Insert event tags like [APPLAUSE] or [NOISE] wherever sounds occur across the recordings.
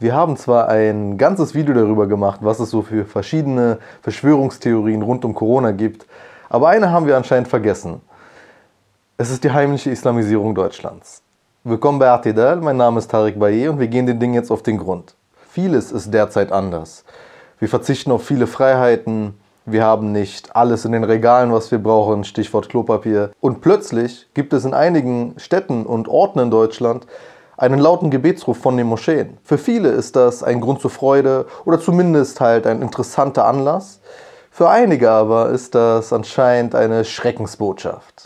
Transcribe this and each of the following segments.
Wir haben zwar ein ganzes Video darüber gemacht, was es so für verschiedene Verschwörungstheorien rund um Corona gibt, aber eine haben wir anscheinend vergessen. Es ist die heimliche Islamisierung Deutschlands. Willkommen bei Atidal, mein Name ist Tarek Baye und wir gehen den Dingen jetzt auf den Grund. Vieles ist derzeit anders. Wir verzichten auf viele Freiheiten, wir haben nicht alles in den Regalen, was wir brauchen, Stichwort Klopapier. Und plötzlich gibt es in einigen Städten und Orten in Deutschland einen lauten Gebetsruf von den Moscheen. Für viele ist das ein Grund zur Freude oder zumindest halt ein interessanter Anlass. Für einige aber ist das anscheinend eine Schreckensbotschaft.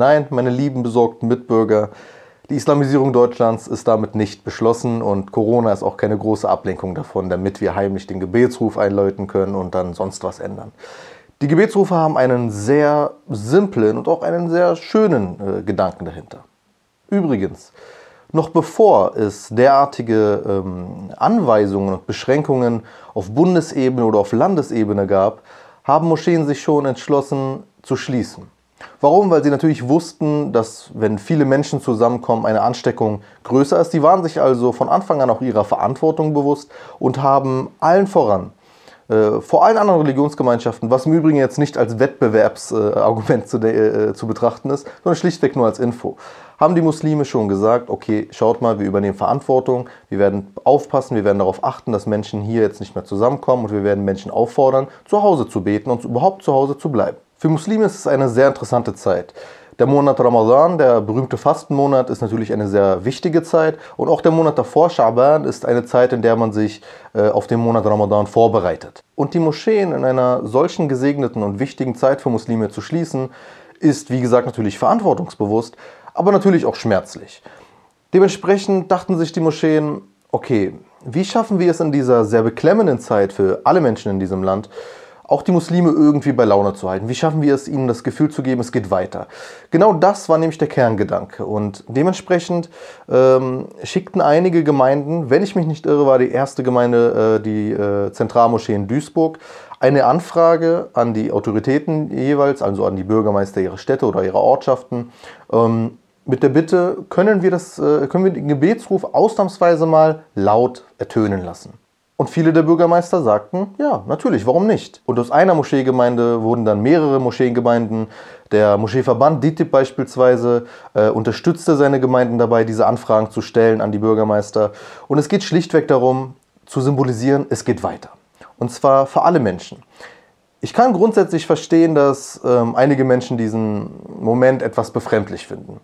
Nein, meine lieben besorgten Mitbürger, die Islamisierung Deutschlands ist damit nicht beschlossen und Corona ist auch keine große Ablenkung davon, damit wir heimlich den Gebetsruf einläuten können und dann sonst was ändern. Die Gebetsrufe haben einen sehr simplen und auch einen sehr schönen äh, Gedanken dahinter. Übrigens, noch bevor es derartige ähm, Anweisungen und Beschränkungen auf Bundesebene oder auf Landesebene gab, haben Moscheen sich schon entschlossen zu schließen. Warum? Weil sie natürlich wussten, dass wenn viele Menschen zusammenkommen, eine Ansteckung größer ist. Sie waren sich also von Anfang an auch ihrer Verantwortung bewusst und haben allen voran, äh, vor allen anderen Religionsgemeinschaften, was im Übrigen jetzt nicht als Wettbewerbsargument äh, zu, äh, zu betrachten ist, sondern schlichtweg nur als Info, haben die Muslime schon gesagt, okay, schaut mal, wir übernehmen Verantwortung, wir werden aufpassen, wir werden darauf achten, dass Menschen hier jetzt nicht mehr zusammenkommen und wir werden Menschen auffordern, zu Hause zu beten und überhaupt zu Hause zu bleiben. Für Muslime ist es eine sehr interessante Zeit. Der Monat Ramadan, der berühmte Fastenmonat, ist natürlich eine sehr wichtige Zeit. Und auch der Monat davor, Schaban, ist eine Zeit, in der man sich äh, auf den Monat Ramadan vorbereitet. Und die Moscheen in einer solchen gesegneten und wichtigen Zeit für Muslime zu schließen, ist, wie gesagt, natürlich verantwortungsbewusst, aber natürlich auch schmerzlich. Dementsprechend dachten sich die Moscheen, okay, wie schaffen wir es in dieser sehr beklemmenden Zeit für alle Menschen in diesem Land, auch die Muslime irgendwie bei Laune zu halten? Wie schaffen wir es, ihnen das Gefühl zu geben, es geht weiter? Genau das war nämlich der Kerngedanke. Und dementsprechend ähm, schickten einige Gemeinden, wenn ich mich nicht irre, war die erste Gemeinde äh, die äh, Zentralmoschee in Duisburg, eine Anfrage an die Autoritäten jeweils, also an die Bürgermeister ihrer Städte oder ihrer Ortschaften, ähm, mit der Bitte, können wir, das, äh, können wir den Gebetsruf ausnahmsweise mal laut ertönen lassen. Und viele der Bürgermeister sagten, ja, natürlich, warum nicht? Und aus einer Moscheegemeinde wurden dann mehrere Moscheengemeinden. Der Moscheeverband DITIB beispielsweise äh, unterstützte seine Gemeinden dabei, diese Anfragen zu stellen an die Bürgermeister. Und es geht schlichtweg darum, zu symbolisieren, es geht weiter. Und zwar für alle Menschen. Ich kann grundsätzlich verstehen, dass ähm, einige Menschen diesen Moment etwas befremdlich finden.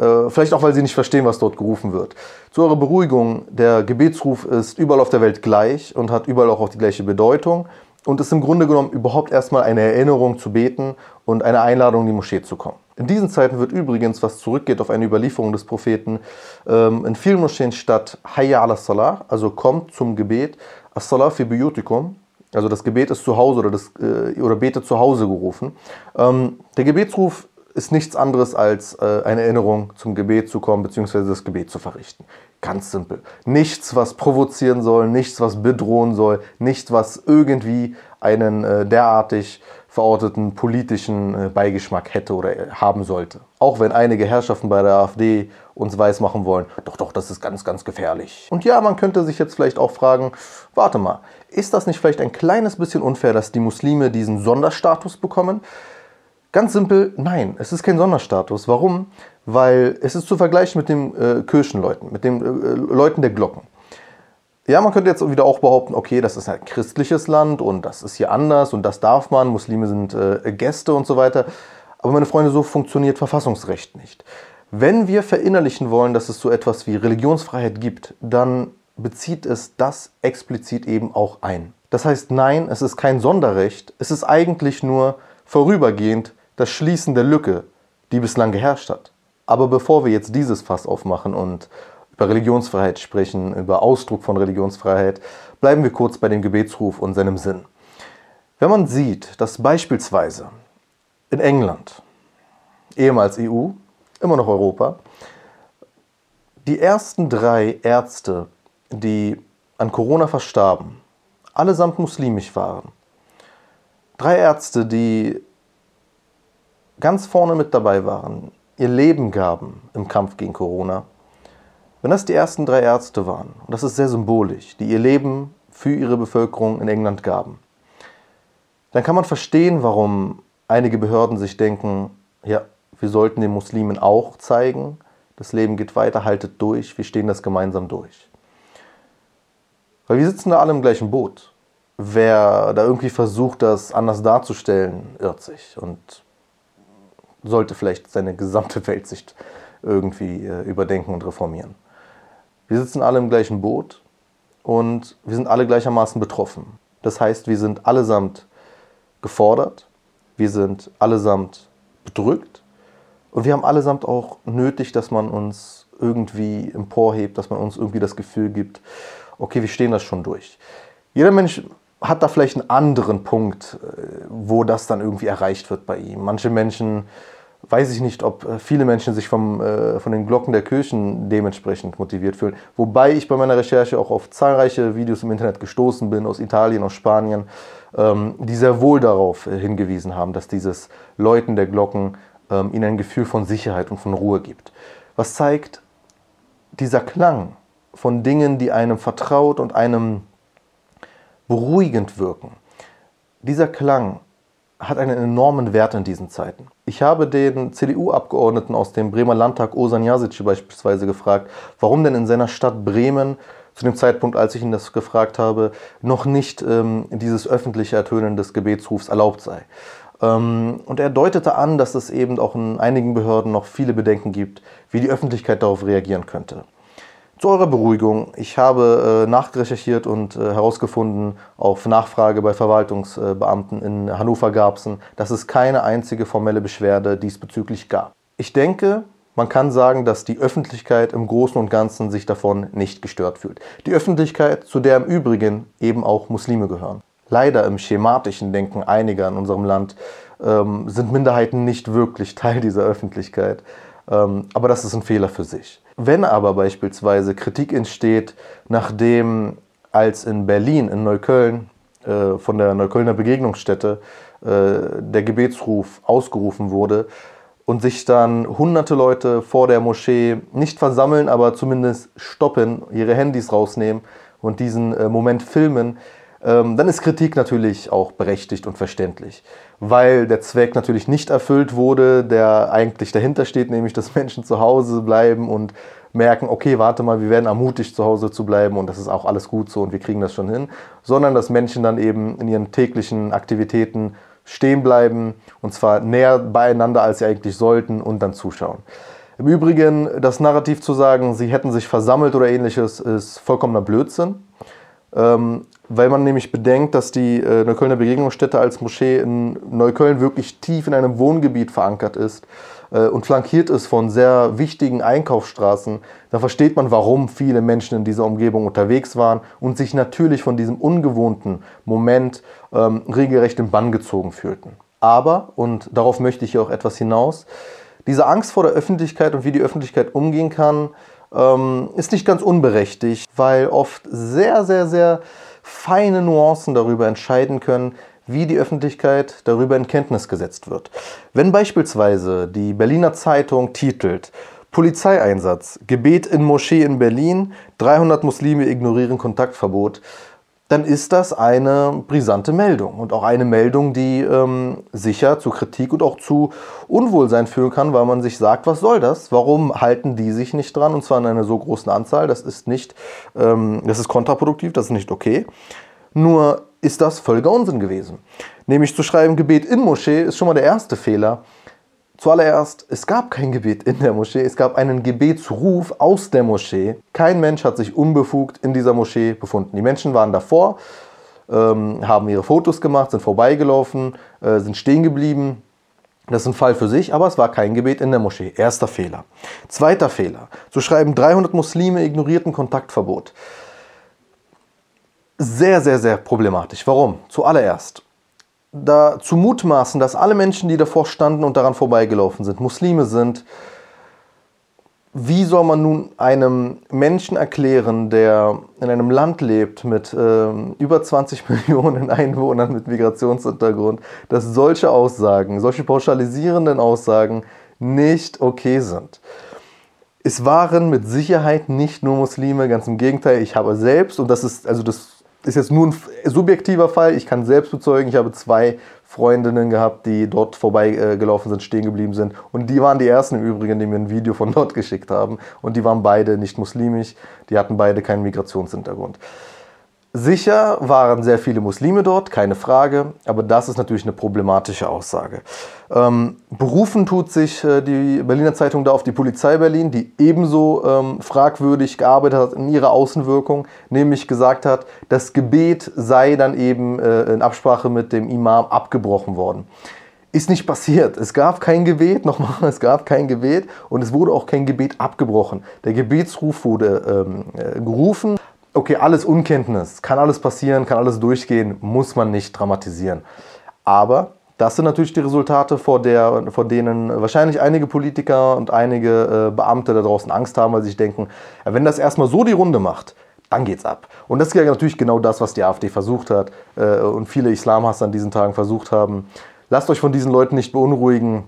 Äh, vielleicht auch, weil sie nicht verstehen, was dort gerufen wird. Zu eurer Beruhigung, der Gebetsruf ist überall auf der Welt gleich und hat überall auch, die gleiche Bedeutung und ist im Grunde genommen überhaupt erstmal eine Erinnerung zu beten und eine Einladung in die Moschee zu kommen. In diesen Zeiten wird übrigens, was zurückgeht auf eine Überlieferung des Propheten, ähm, in vielen Moscheen statt Hayya ala Salah, also kommt zum Gebet, As-Salah fi biyutikum, also das Gebet ist zu Hause oder, das, äh, oder betet zu Hause gerufen. Ähm, der Gebetsruf ist nichts anderes als äh, eine Erinnerung zum Gebet zu kommen, beziehungsweise das Gebet zu verrichten. Ganz simpel. Nichts, was provozieren soll, nichts, was bedrohen soll, nichts, was irgendwie einen äh, derartig verorteten politischen äh, Beigeschmack hätte oder äh, haben sollte. Auch wenn einige Herrschaften bei der AfD uns weismachen wollen, doch, doch, das ist ganz, ganz gefährlich. Und ja, man könnte sich jetzt vielleicht auch fragen, warte mal, ist das nicht vielleicht ein kleines bisschen unfair, dass die Muslime diesen Sonderstatus bekommen? Ganz simpel, nein, es ist kein Sonderstatus. Warum? Weil es ist zu vergleichen mit den äh, Kirchenleuten, mit den äh, Leuten der Glocken. Ja, man könnte jetzt wieder auch behaupten, okay, das ist ein christliches Land und das ist hier anders und das darf man, Muslime sind äh, Gäste und so weiter. Aber meine Freunde, so funktioniert Verfassungsrecht nicht. Wenn wir verinnerlichen wollen, dass es so etwas wie Religionsfreiheit gibt, dann bezieht es das explizit eben auch ein. Das heißt, nein, es ist kein Sonderrecht, es ist eigentlich nur vorübergehend das Schließen der Lücke, die bislang geherrscht hat. Aber bevor wir jetzt dieses Fass aufmachen und über Religionsfreiheit sprechen, über Ausdruck von Religionsfreiheit, bleiben wir kurz bei dem Gebetsruf und seinem Sinn. Wenn man sieht, dass beispielsweise in England, ehemals EU, immer noch Europa. Die ersten drei Ärzte, die an Corona verstarben, allesamt muslimisch waren. Drei Ärzte, die ganz vorne mit dabei waren, ihr Leben gaben im Kampf gegen Corona. Wenn das die ersten drei Ärzte waren, und das ist sehr symbolisch, die ihr Leben für ihre Bevölkerung in England gaben, dann kann man verstehen, warum einige Behörden sich denken, ja, wir sollten den Muslimen auch zeigen, das Leben geht weiter, haltet durch, wir stehen das gemeinsam durch. Weil wir sitzen da alle im gleichen Boot. Wer da irgendwie versucht, das anders darzustellen, irrt sich und sollte vielleicht seine gesamte [LAUGHS] Weltsicht irgendwie äh, überdenken und reformieren. Wir sitzen alle im gleichen Boot und wir sind alle gleichermaßen betroffen. Das heißt, wir sind allesamt gefordert, wir sind allesamt bedrückt und wir haben allesamt auch nötig, dass man uns irgendwie emporhebt, dass man uns irgendwie das Gefühl gibt, okay, wir stehen das schon durch. Jeder Mensch hat da vielleicht einen anderen Punkt, äh, wo das dann irgendwie erreicht wird bei ihm. Manche Menschen, weiß ich nicht, ob äh, viele Menschen sich vom, äh, von den Glocken der Kirchen dementsprechend motiviert fühlen. Wobei ich bei meiner Recherche auch auf zahlreiche Videos im Internet gestoßen bin, aus Italien, aus Spanien, ähm, die sehr wohl darauf hingewiesen haben, dass dieses Läuten der Glocken ähm, ihnen ein Gefühl von Sicherheit und von Ruhe gibt. Was zeigt, dieser Klang von Dingen, die einem vertraut und einem beruhigend wirken. Dieser Klang hat einen enormen Wert in diesen Zeiten. Ich habe den CDU-Abgeordneten aus dem Bremer Landtag, Osan Jasic, beispielsweise gefragt, warum denn in seiner Stadt Bremen zu dem Zeitpunkt, als ich ihn das gefragt habe, noch nicht ähm, dieses öffentliche Ertönen des Gebetsrufs erlaubt sei. Ähm, und er deutete an, dass es eben auch in einigen Behörden noch viele Bedenken gibt, wie die Öffentlichkeit darauf reagieren könnte. Zu eurer Beruhigung, ich habe äh, nachrecherchiert und äh, herausgefunden, auf Nachfrage bei Verwaltungsbeamten in Hannover-Garbsen, dass es keine einzige formelle Beschwerde diesbezüglich gab. Ich denke, man kann sagen, dass die Öffentlichkeit im Großen und Ganzen sich davon nicht gestört fühlt. Die Öffentlichkeit, zu der im Übrigen eben auch Muslime gehören. Leider im schematischen Denken einiger in unserem Land ähm, sind Minderheiten nicht wirklich Teil dieser Öffentlichkeit. Ähm, aber das ist ein Fehler für sich. Wenn aber beispielsweise Kritik entsteht, nachdem als in Berlin, in Neukölln, äh, von der Neuköllner Begegnungsstätte äh, der Gebetsruf ausgerufen wurde und sich dann hunderte Leute vor der Moschee nicht versammeln, aber zumindest stoppen, ihre Handys rausnehmen und diesen äh, Moment filmen, dann ist Kritik natürlich auch berechtigt und verständlich, weil der Zweck natürlich nicht erfüllt wurde, der eigentlich dahinter steht, nämlich dass Menschen zu Hause bleiben und merken, okay, warte mal, wir werden ermutigt, zu Hause zu bleiben und das ist auch alles gut so und wir kriegen das schon hin, sondern dass Menschen dann eben in ihren täglichen Aktivitäten stehen bleiben und zwar näher beieinander, als sie eigentlich sollten und dann zuschauen. Im Übrigen, das Narrativ zu sagen, sie hätten sich versammelt oder ähnliches, ist vollkommener Blödsinn. Ähm, weil man nämlich bedenkt, dass die äh, Neuköllner Begegnungsstätte als Moschee in Neukölln wirklich tief in einem Wohngebiet verankert ist äh, und flankiert ist von sehr wichtigen Einkaufsstraßen, da versteht man, warum viele Menschen in dieser Umgebung unterwegs waren und sich natürlich von diesem ungewohnten Moment ähm, regelrecht im Bann gezogen fühlten. Aber, und darauf möchte ich hier auch etwas hinaus, diese Angst vor der Öffentlichkeit und wie die Öffentlichkeit umgehen kann, ähm, ist nicht ganz unberechtigt, weil oft sehr, sehr, sehr feine Nuancen darüber entscheiden können, wie die Öffentlichkeit darüber in Kenntnis gesetzt wird. Wenn beispielsweise die Berliner Zeitung titelt Polizeieinsatz, Gebet in Moschee in Berlin, 300 Muslime ignorieren Kontaktverbot, dann ist das eine brisante Meldung und auch eine Meldung, die ähm, sicher zu Kritik und auch zu Unwohlsein führen kann, weil man sich sagt, was soll das? Warum halten die sich nicht dran und zwar in einer so großen Anzahl? Das ist nicht, ähm, das ist kontraproduktiv, das ist nicht okay. Nur ist das völliger Unsinn gewesen. Nämlich zu schreiben, Gebet in Moschee ist schon mal der erste Fehler. Zuallererst, es gab kein Gebet in der Moschee, es gab einen Gebetsruf aus der Moschee. Kein Mensch hat sich unbefugt in dieser Moschee befunden. Die Menschen waren davor, ähm, haben ihre Fotos gemacht, sind vorbeigelaufen, äh, sind stehen geblieben. Das ist ein Fall für sich, aber es war kein Gebet in der Moschee. Erster Fehler. Zweiter Fehler. Zu schreiben, 300 Muslime ignorierten Kontaktverbot. Sehr, sehr, sehr problematisch. Warum? Zuallererst, da zu mutmaßen, dass alle Menschen, die davor standen und daran vorbeigelaufen sind, Muslime sind, wie soll man nun einem Menschen erklären, der in einem Land lebt mit äh, über 20 [LAUGHS] Millionen Einwohnern mit Migrationshintergrund, dass solche Aussagen, solche pauschalisierenden Aussagen nicht okay sind? Es waren mit Sicherheit nicht nur Muslime, ganz im Gegenteil. Ich habe selbst, und das ist, also das ist jetzt nur ein subjektiver Fall, ich kann selbst bezeugen, ich habe zwei Freundinnen gehabt, die dort vorbeigelaufen sind, stehen geblieben sind. Und die waren die ersten im Übrigen, die mir ein Video von dort [LAUGHS] geschickt haben. Und die waren beide nicht muslimisch, die hatten beide keinen Migrationshintergrund. Sicher waren sehr viele Muslime dort, keine Frage, aber das ist natürlich eine problematische Aussage. Ähm, berufen tut sich äh, die Berliner Zeitung da auf die Polizei Berlin, die ebenso ähm, fragwürdig gearbeitet hat in ihrer Außenwirkung, nämlich gesagt hat, das Gebet sei dann eben äh, in Absprache mit dem Imam abgebrochen worden. Ist nicht passiert. Es gab kein Gebet, [LAUGHS] nochmal, es gab kein Gebet und es wurde auch kein Gebet abgebrochen. Der Gebetsruf wurde ähm, äh, gerufen okay, alles Unkenntnis, kann alles passieren, kann alles durchgehen, muss man nicht dramatisieren. Aber das sind natürlich die Resultate, vor, der, vor denen wahrscheinlich einige Politiker und einige äh, Beamte da draußen Angst haben, weil sie sich denken, wenn das erstmal so die Runde macht, dann geht's ab. Und das ist ja natürlich genau das, was die AfD versucht hat äh, und viele Islamhasser an diesen Tagen versucht haben. Lasst euch von diesen Leuten nicht beunruhigen.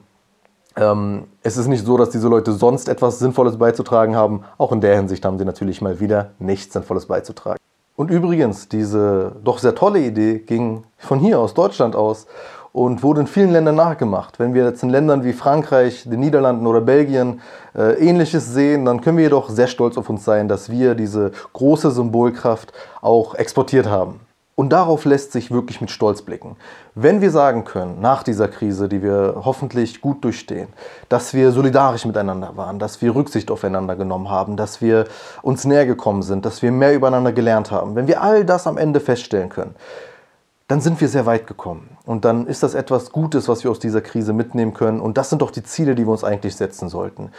Ähm, es ist nicht so, dass diese Leute sonst etwas Sinnvolles beizutragen haben. Auch in der Hinsicht haben sie natürlich mal wieder nichts Sinnvolles beizutragen. Und übrigens, diese doch sehr tolle Idee ging von hier aus Deutschland aus und wurde in vielen Ländern nachgemacht. Wenn wir jetzt in Ländern wie Frankreich, den Niederlanden oder Belgien äh, ähnliches sehen, dann können wir jedoch sehr stolz auf uns sein, dass wir diese große Symbolkraft auch exportiert haben. Und darauf lässt sich wirklich mit Stolz blicken. Wenn wir sagen können, nach dieser Krise, die wir hoffentlich gut durchstehen, dass wir solidarisch miteinander waren, dass wir Rücksicht aufeinander genommen haben, dass wir uns näher gekommen sind, dass wir mehr übereinander gelernt haben, wenn wir all das am Ende feststellen können, dann sind wir sehr weit gekommen. Und dann ist das etwas Gutes, was wir aus dieser Krise mitnehmen können. Und das sind doch die Ziele, die wir uns eigentlich setzen sollten.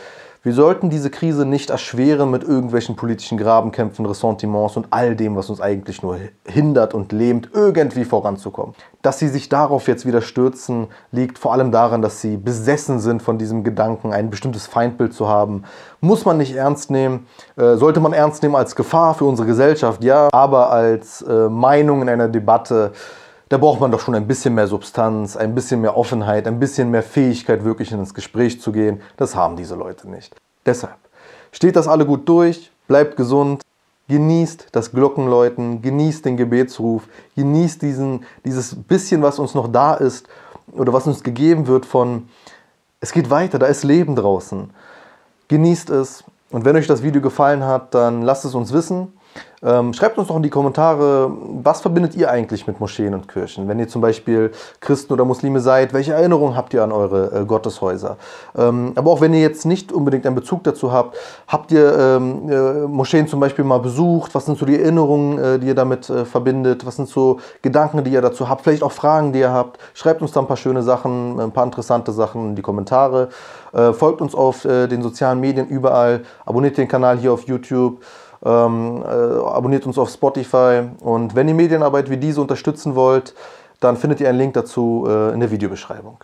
Wir sollten diese Krise nicht erschweren mit irgendwelchen politischen Grabenkämpfen, Ressentiments und all dem, was uns eigentlich nur hindert und lähmt, irgendwie voranzukommen. Dass sie sich darauf jetzt wieder stürzen, liegt vor allem daran, dass sie besessen sind von diesem Gedanken, ein bestimmtes Feindbild zu haben. Muss man nicht ernst nehmen, äh, sollte man ernst nehmen als Gefahr für unsere Gesellschaft, ja, aber als äh, Meinung in einer Debatte da braucht man doch schon ein bisschen mehr Substanz, ein bisschen mehr Offenheit, ein bisschen mehr Fähigkeit, wirklich ins Gespräch zu gehen. Das haben diese Leute nicht. Deshalb steht das alle gut durch, bleibt gesund, genießt das Glockenläuten, genießt den Gebetsruf, genießt diesen, dieses bisschen, was uns noch da ist oder was uns gegeben wird von, es geht weiter, da ist Leben draußen. Genießt es und wenn euch das Video gefallen hat, dann lasst es uns wissen. Ähm, schreibt uns doch in die Kommentare, was verbindet ihr eigentlich mit Moscheen und Kirchen? Wenn ihr zum Beispiel Christen oder Muslime seid, welche Erinnerungen habt ihr an eure äh, Gotteshäuser? Ähm, aber auch wenn ihr jetzt nicht unbedingt einen Bezug dazu habt, habt ihr ähm, äh, Moscheen zum Beispiel mal besucht? Was sind so die Erinnerungen, äh, die ihr damit äh, verbindet? Was sind so Gedanken, die ihr dazu habt? Vielleicht auch Fragen, die ihr habt? Schreibt uns da ein paar schöne Sachen, ein paar interessante Sachen in die Kommentare. Äh, folgt uns auf äh, den sozialen Medien überall. Abonniert den Kanal hier auf YouTube. Ähm, äh, abonniert uns auf Spotify und wenn ihr Medienarbeit wie diese unterstützen wollt, dann findet ihr einen Link dazu äh, in der Videobeschreibung.